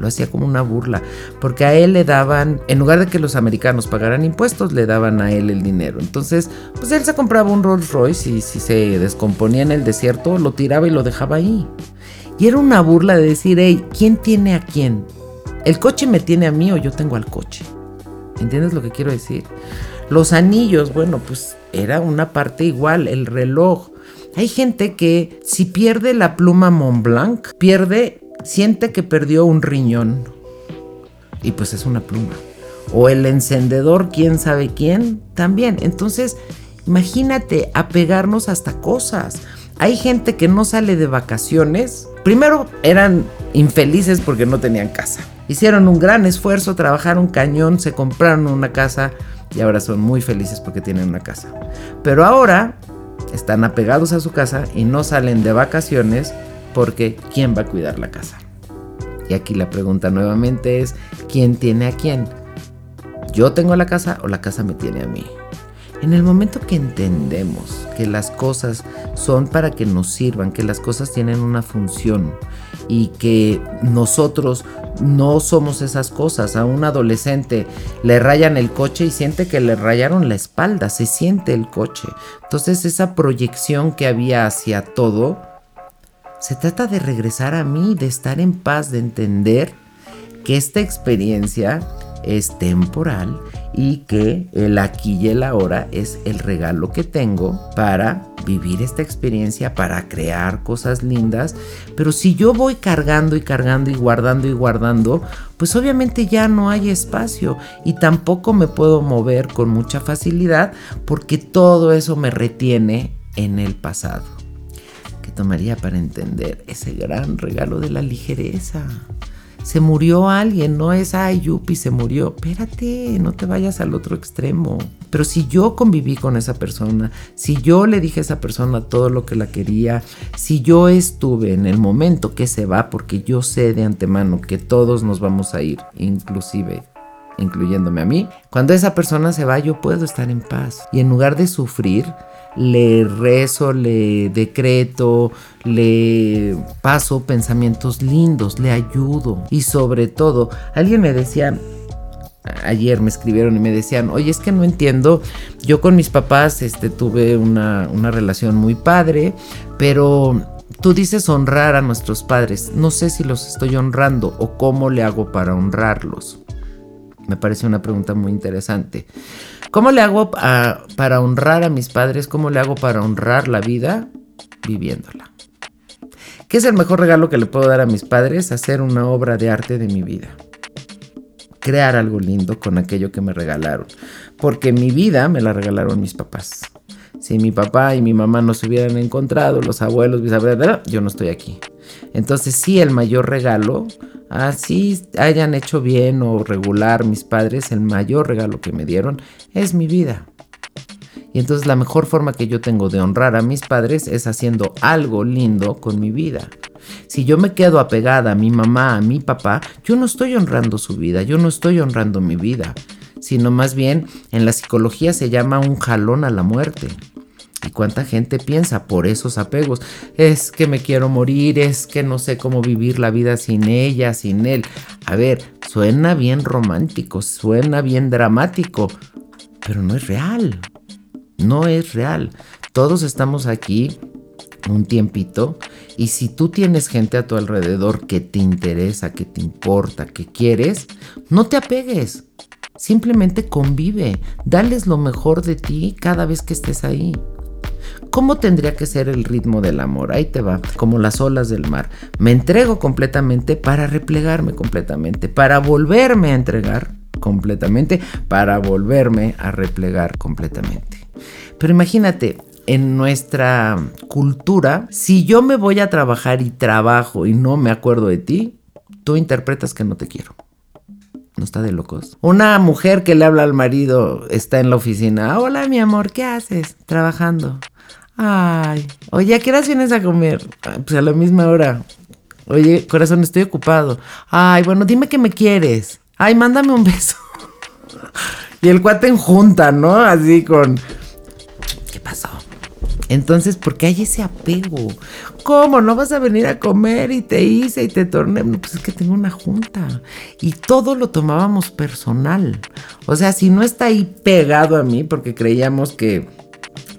[SPEAKER 2] lo hacía como una burla, porque a él le daban, en lugar de que los americanos pagaran impuestos, le daban a él el dinero. Entonces, pues él se compraba un Rolls Royce y si se descomponía en el desierto, lo tiraba y lo dejaba ahí. Y era una burla de decir, hey, ¿quién tiene a quién? ¿El coche me tiene a mí o yo tengo al coche? ¿Entiendes lo que quiero decir? Los anillos, bueno, pues era una parte igual, el reloj. Hay gente que si pierde la pluma Montblanc, pierde siente que perdió un riñón. Y pues es una pluma. O el encendedor, quién sabe quién, también. Entonces, imagínate apegarnos hasta cosas. Hay gente que no sale de vacaciones. Primero eran infelices porque no tenían casa. Hicieron un gran esfuerzo, trabajaron cañón, se compraron una casa y ahora son muy felices porque tienen una casa. Pero ahora están apegados a su casa y no salen de vacaciones porque ¿quién va a cuidar la casa? Y aquí la pregunta nuevamente es, ¿quién tiene a quién? ¿Yo tengo la casa o la casa me tiene a mí? En el momento que entendemos que las cosas son para que nos sirvan, que las cosas tienen una función y que nosotros no somos esas cosas, a un adolescente le rayan el coche y siente que le rayaron la espalda, se siente el coche. Entonces esa proyección que había hacia todo, se trata de regresar a mí, de estar en paz, de entender que esta experiencia es temporal y que el aquí y el ahora es el regalo que tengo para vivir esta experiencia, para crear cosas lindas. Pero si yo voy cargando y cargando y guardando y guardando, pues obviamente ya no hay espacio y tampoco me puedo mover con mucha facilidad porque todo eso me retiene en el pasado tomaría para entender ese gran regalo de la ligereza? Se murió alguien, no es, ay, Yupi, se murió. Espérate, no te vayas al otro extremo. Pero si yo conviví con esa persona, si yo le dije a esa persona todo lo que la quería, si yo estuve en el momento que se va, porque yo sé de antemano que todos nos vamos a ir, inclusive incluyéndome a mí, cuando esa persona se va yo puedo estar en paz. Y en lugar de sufrir, le rezo, le decreto, le paso pensamientos lindos, le ayudo. Y sobre todo, alguien me decía, ayer me escribieron y me decían, oye, es que no entiendo, yo con mis papás este, tuve una, una relación muy padre, pero tú dices honrar a nuestros padres, no sé si los estoy honrando o cómo le hago para honrarlos. Me parece una pregunta muy interesante. ¿Cómo le hago para honrar a mis padres? ¿Cómo le hago para honrar la vida? Viviéndola. ¿Qué es el mejor regalo que le puedo dar a mis padres? Hacer una obra de arte de mi vida. Crear algo lindo con aquello que me regalaron. Porque mi vida me la regalaron mis papás. Si mi papá y mi mamá no se hubieran encontrado, los abuelos, mis abuelos, yo no estoy aquí. Entonces sí, el mayor regalo así hayan hecho bien o regular mis padres, el mayor regalo que me dieron es mi vida. Y entonces la mejor forma que yo tengo de honrar a mis padres es haciendo algo lindo con mi vida. Si yo me quedo apegada a mi mamá, a mi papá, yo no estoy honrando su vida, yo no estoy honrando mi vida, sino más bien en la psicología se llama un jalón a la muerte. ¿Y cuánta gente piensa por esos apegos? Es que me quiero morir, es que no sé cómo vivir la vida sin ella, sin él. A ver, suena bien romántico, suena bien dramático, pero no es real. No es real. Todos estamos aquí un tiempito y si tú tienes gente a tu alrededor que te interesa, que te importa, que quieres, no te apegues. Simplemente convive, dales lo mejor de ti cada vez que estés ahí. ¿Cómo tendría que ser el ritmo del amor? Ahí te va, como las olas del mar. Me entrego completamente para replegarme completamente, para volverme a entregar completamente, para volverme a replegar completamente. Pero imagínate, en nuestra cultura, si yo me voy a trabajar y trabajo y no me acuerdo de ti, tú interpretas que no te quiero. ¿No está de locos? Una mujer que le habla al marido está en la oficina. Hola, mi amor, ¿qué haces? Trabajando. Ay, oye, ¿a qué horas vienes a comer? pues a la misma hora. Oye, corazón, estoy ocupado. Ay, bueno, dime que me quieres. Ay, mándame un beso. y el cuate en junta, ¿no? Así con... ¿Qué pasó? Entonces, ¿por qué hay ese apego? ¿Cómo? ¿No vas a venir a comer y te hice y te torné? pues es que tengo una junta. Y todo lo tomábamos personal. O sea, si no está ahí pegado a mí, porque creíamos que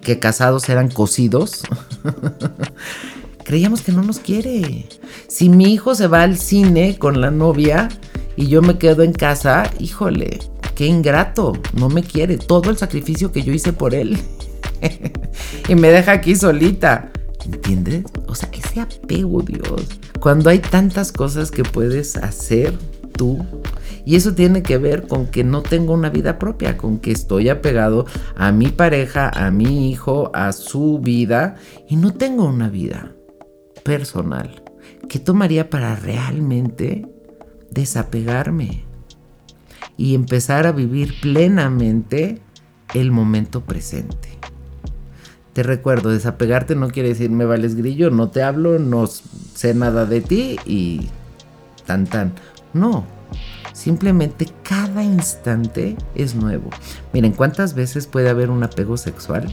[SPEAKER 2] que casados eran cocidos, creíamos que no nos quiere. Si mi hijo se va al cine con la novia y yo me quedo en casa, híjole, qué ingrato, no me quiere. Todo el sacrificio que yo hice por él y me deja aquí solita. ¿Entiendes? O sea, ese apego, Dios. Cuando hay tantas cosas que puedes hacer tú y eso tiene que ver con que no tengo una vida propia, con que estoy apegado a mi pareja, a mi hijo, a su vida y no tengo una vida personal. ¿Qué tomaría para realmente desapegarme y empezar a vivir plenamente el momento presente? Te recuerdo, desapegarte no quiere decir me vales grillo, no te hablo, no sé nada de ti y tan tan. No, Simplemente cada instante es nuevo. Miren, ¿cuántas veces puede haber un apego sexual?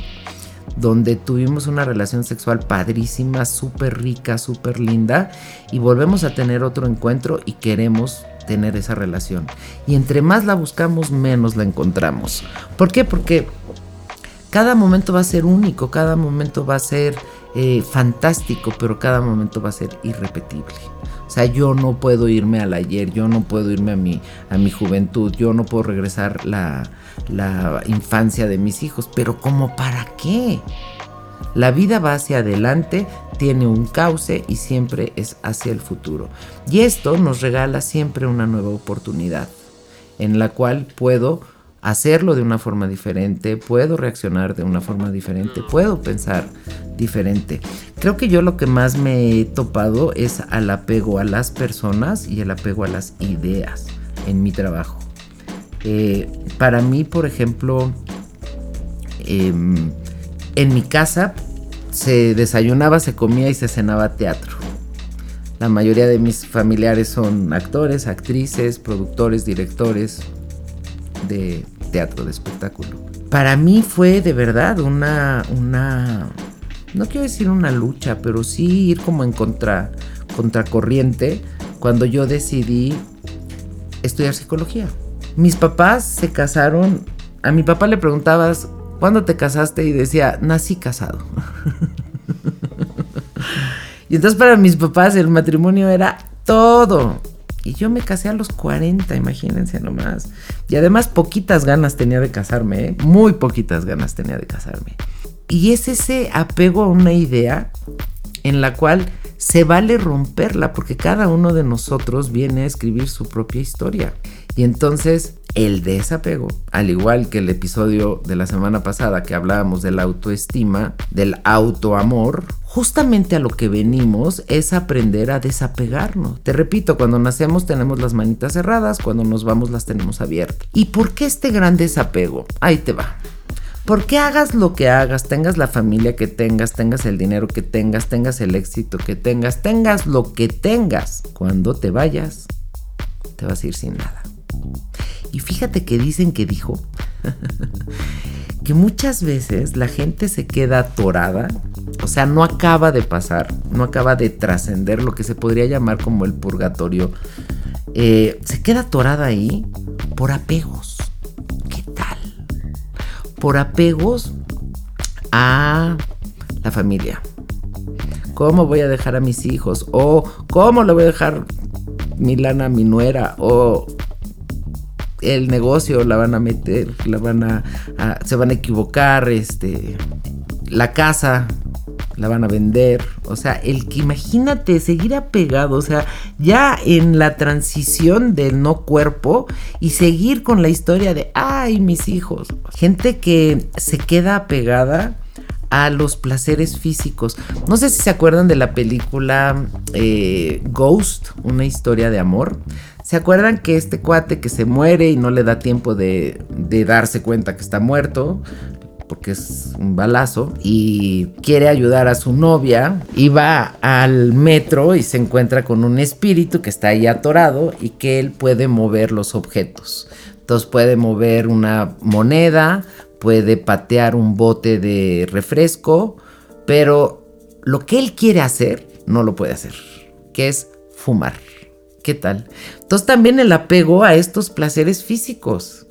[SPEAKER 2] Donde tuvimos una relación sexual padrísima, súper rica, súper linda, y volvemos a tener otro encuentro y queremos tener esa relación. Y entre más la buscamos, menos la encontramos. ¿Por qué? Porque cada momento va a ser único, cada momento va a ser eh, fantástico, pero cada momento va a ser irrepetible. O sea, yo no puedo irme al ayer, yo no puedo irme a mi, a mi juventud, yo no puedo regresar la, la infancia de mis hijos, pero ¿cómo para qué? La vida va hacia adelante, tiene un cauce y siempre es hacia el futuro. Y esto nos regala siempre una nueva oportunidad en la cual puedo hacerlo de una forma diferente, puedo reaccionar de una forma diferente, puedo pensar diferente. Creo que yo lo que más me he topado es al apego a las personas y el apego a las ideas en mi trabajo. Eh, para mí, por ejemplo, em, en mi casa se desayunaba, se comía y se cenaba teatro. La mayoría de mis familiares son actores, actrices, productores, directores, de teatro, de espectáculo. Para mí fue de verdad una, una, no quiero decir una lucha, pero sí ir como en contra, contracorriente cuando yo decidí estudiar psicología. Mis papás se casaron, a mi papá le preguntabas, ¿cuándo te casaste? Y decía, nací casado. y entonces para mis papás el matrimonio era todo. Y yo me casé a los 40, imagínense nomás. Y además poquitas ganas tenía de casarme, ¿eh? muy poquitas ganas tenía de casarme. Y es ese apego a una idea en la cual se vale romperla porque cada uno de nosotros viene a escribir su propia historia. Y entonces el desapego, al igual que el episodio de la semana pasada que hablábamos de la autoestima, del autoamor, justamente a lo que venimos es aprender a desapegarnos. Te repito, cuando nacemos tenemos las manitas cerradas, cuando nos vamos las tenemos abiertas. ¿Y por qué este gran desapego? Ahí te va. Porque hagas lo que hagas, tengas la familia que tengas, tengas el dinero que tengas, tengas el éxito que tengas, tengas lo que tengas, cuando te vayas, te vas a ir sin nada. Y fíjate que dicen que dijo que muchas veces la gente se queda atorada, o sea, no acaba de pasar, no acaba de trascender lo que se podría llamar como el purgatorio. Eh, se queda atorada ahí por apegos. ¿Qué tal? Por apegos a la familia. ¿Cómo voy a dejar a mis hijos? O ¿cómo le voy a dejar mi lana a mi nuera? O el negocio la van a meter, la van a, se van a equivocar, este, la casa la van a vender, o sea, el que imagínate seguir apegado, o sea, ya en la transición del no cuerpo y seguir con la historia de, ay, mis hijos, gente que se queda apegada a los placeres físicos. No sé si se acuerdan de la película eh, Ghost, una historia de amor. ¿Se acuerdan que este cuate que se muere y no le da tiempo de, darse cuenta que está muerto? porque es un balazo, y quiere ayudar a su novia, y va al metro y se encuentra con un espíritu que está ahí atorado y que él puede mover los objetos. Entonces puede mover una moneda, puede patear un bote de refresco, pero lo que él quiere hacer no lo puede hacer, que es fumar. ¿Qué tal? Entonces también el apego a estos placeres físicos.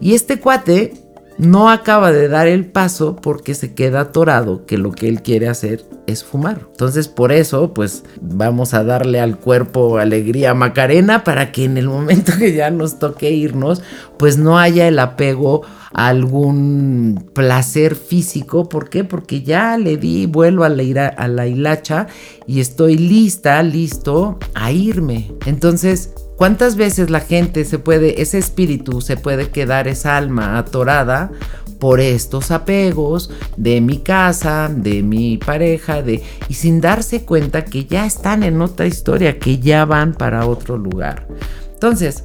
[SPEAKER 2] Y este cuate no acaba de dar el paso porque se queda atorado que lo que él quiere hacer es fumar. Entonces por eso pues vamos a darle al cuerpo alegría Macarena para que en el momento que ya nos toque irnos pues no haya el apego a algún placer físico. ¿Por qué? Porque ya le di vuelo a la, a la hilacha y estoy lista, listo a irme. Entonces ¿Cuántas veces la gente se puede, ese espíritu se puede quedar, esa alma atorada por estos apegos de mi casa, de mi pareja, de y sin darse cuenta que ya están en otra historia, que ya van para otro lugar. Entonces,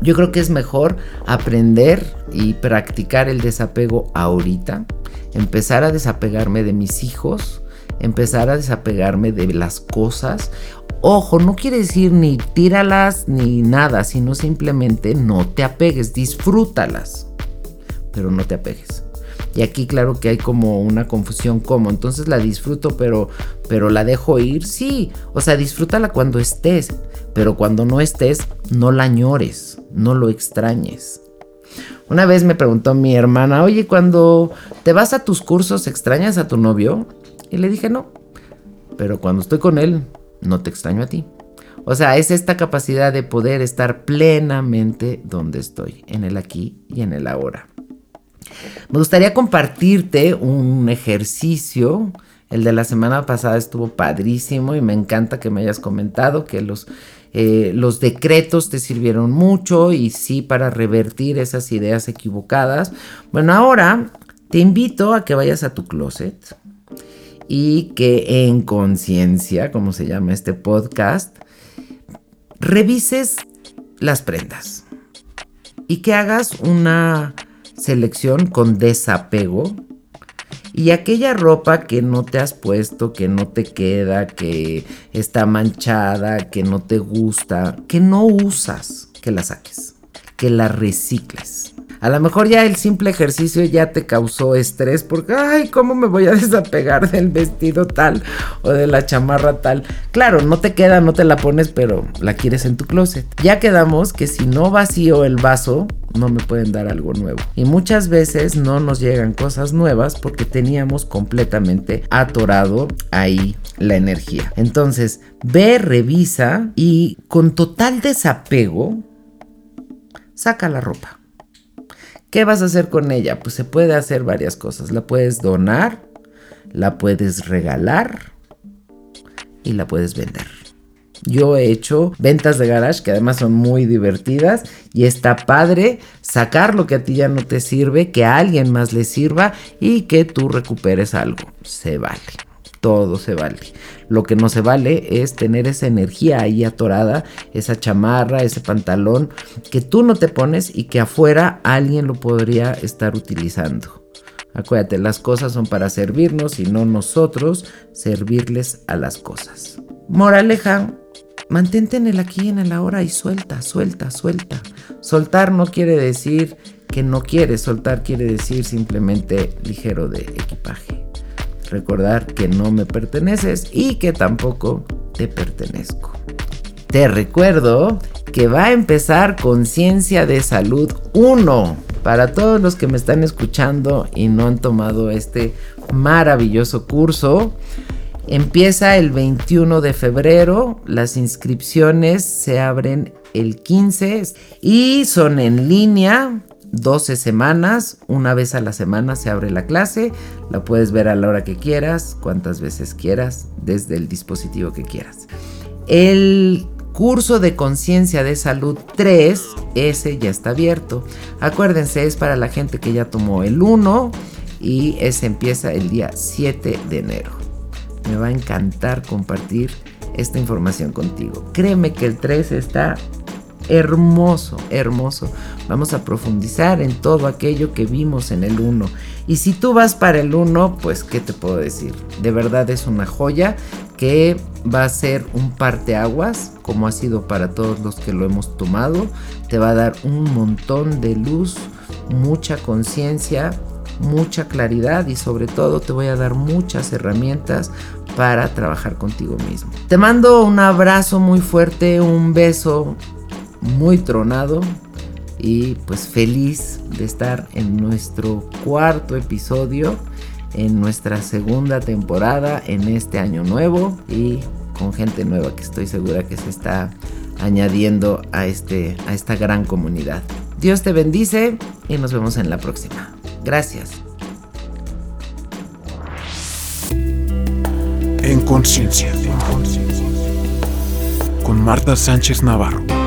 [SPEAKER 2] yo creo que es mejor aprender y practicar el desapego ahorita, empezar a desapegarme de mis hijos, empezar a desapegarme de las cosas. Ojo, no quiere decir ni tíralas ni nada, sino simplemente no te apegues, disfrútalas, pero no te apegues. Y aquí claro que hay como una confusión como, entonces la disfruto pero pero la dejo ir, sí, o sea, disfrútala cuando estés, pero cuando no estés no la añores, no lo extrañes. Una vez me preguntó mi hermana, "Oye, cuando te vas a tus cursos extrañas a tu novio?" Y le dije, "No." Pero cuando estoy con él, no te extraño a ti. O sea, es esta capacidad de poder estar plenamente donde estoy, en el aquí y en el ahora. Me gustaría compartirte un ejercicio. El de la semana pasada estuvo padrísimo y me encanta que me hayas comentado que los, eh, los decretos te sirvieron mucho y sí para revertir esas ideas equivocadas. Bueno, ahora te invito a que vayas a tu closet, y que en conciencia, como se llama este podcast, revises las prendas y que hagas una selección con desapego y aquella ropa que no te has puesto, que no te queda, que está manchada, que no te gusta, que no usas, que la saques, que la recicles. A lo mejor ya el simple ejercicio ya te causó estrés porque, ay, ¿cómo me voy a desapegar del vestido tal o de la chamarra tal? Claro, no te queda, no te la pones, pero la quieres en tu closet. Ya quedamos que si no vacío el vaso, no me pueden dar algo nuevo. Y muchas veces no nos llegan cosas nuevas porque teníamos completamente atorado ahí la energía. Entonces, ve, revisa y con total desapego, saca la ropa. ¿Qué vas a hacer con ella? Pues se puede hacer varias cosas. La puedes donar, la puedes regalar y la puedes vender. Yo he hecho ventas de garage que además son muy divertidas y está padre sacar lo que a ti ya no te sirve, que a alguien más le sirva y que tú recuperes algo. Se vale todo se vale. Lo que no se vale es tener esa energía ahí atorada, esa chamarra, ese pantalón que tú no te pones y que afuera alguien lo podría estar utilizando. Acuérdate, las cosas son para servirnos y no nosotros servirles a las cosas. Moraleja, mantente en el aquí y en el ahora y suelta, suelta, suelta. Soltar no quiere decir que no quieres, soltar quiere decir simplemente ligero de equipaje. Recordar que no me perteneces y que tampoco te pertenezco. Te recuerdo que va a empezar Conciencia de Salud 1. Para todos los que me están escuchando y no han tomado este maravilloso curso, empieza el 21 de febrero. Las inscripciones se abren el 15 y son en línea. 12 semanas, una vez a la semana se abre la clase, la puedes ver a la hora que quieras, cuantas veces quieras, desde el dispositivo que quieras. El curso de conciencia de salud 3, ese ya está abierto. Acuérdense, es para la gente que ya tomó el 1 y ese empieza el día 7 de enero. Me va a encantar compartir esta información contigo. Créeme que el 3 está hermoso, hermoso. Vamos a profundizar en todo aquello que vimos en el 1. Y si tú vas para el 1, pues ¿qué te puedo decir? De verdad es una joya que va a ser un parteaguas, como ha sido para todos los que lo hemos tomado. Te va a dar un montón de luz, mucha conciencia, mucha claridad y sobre todo te voy a dar muchas herramientas para trabajar contigo mismo. Te mando un abrazo muy fuerte, un beso muy tronado y pues feliz de estar en nuestro cuarto episodio en nuestra segunda temporada en este año nuevo y con gente nueva que estoy segura que se está añadiendo a, este, a esta gran comunidad. Dios te bendice y nos vemos en la próxima. Gracias.
[SPEAKER 1] En conciencia. Con Marta Sánchez Navarro.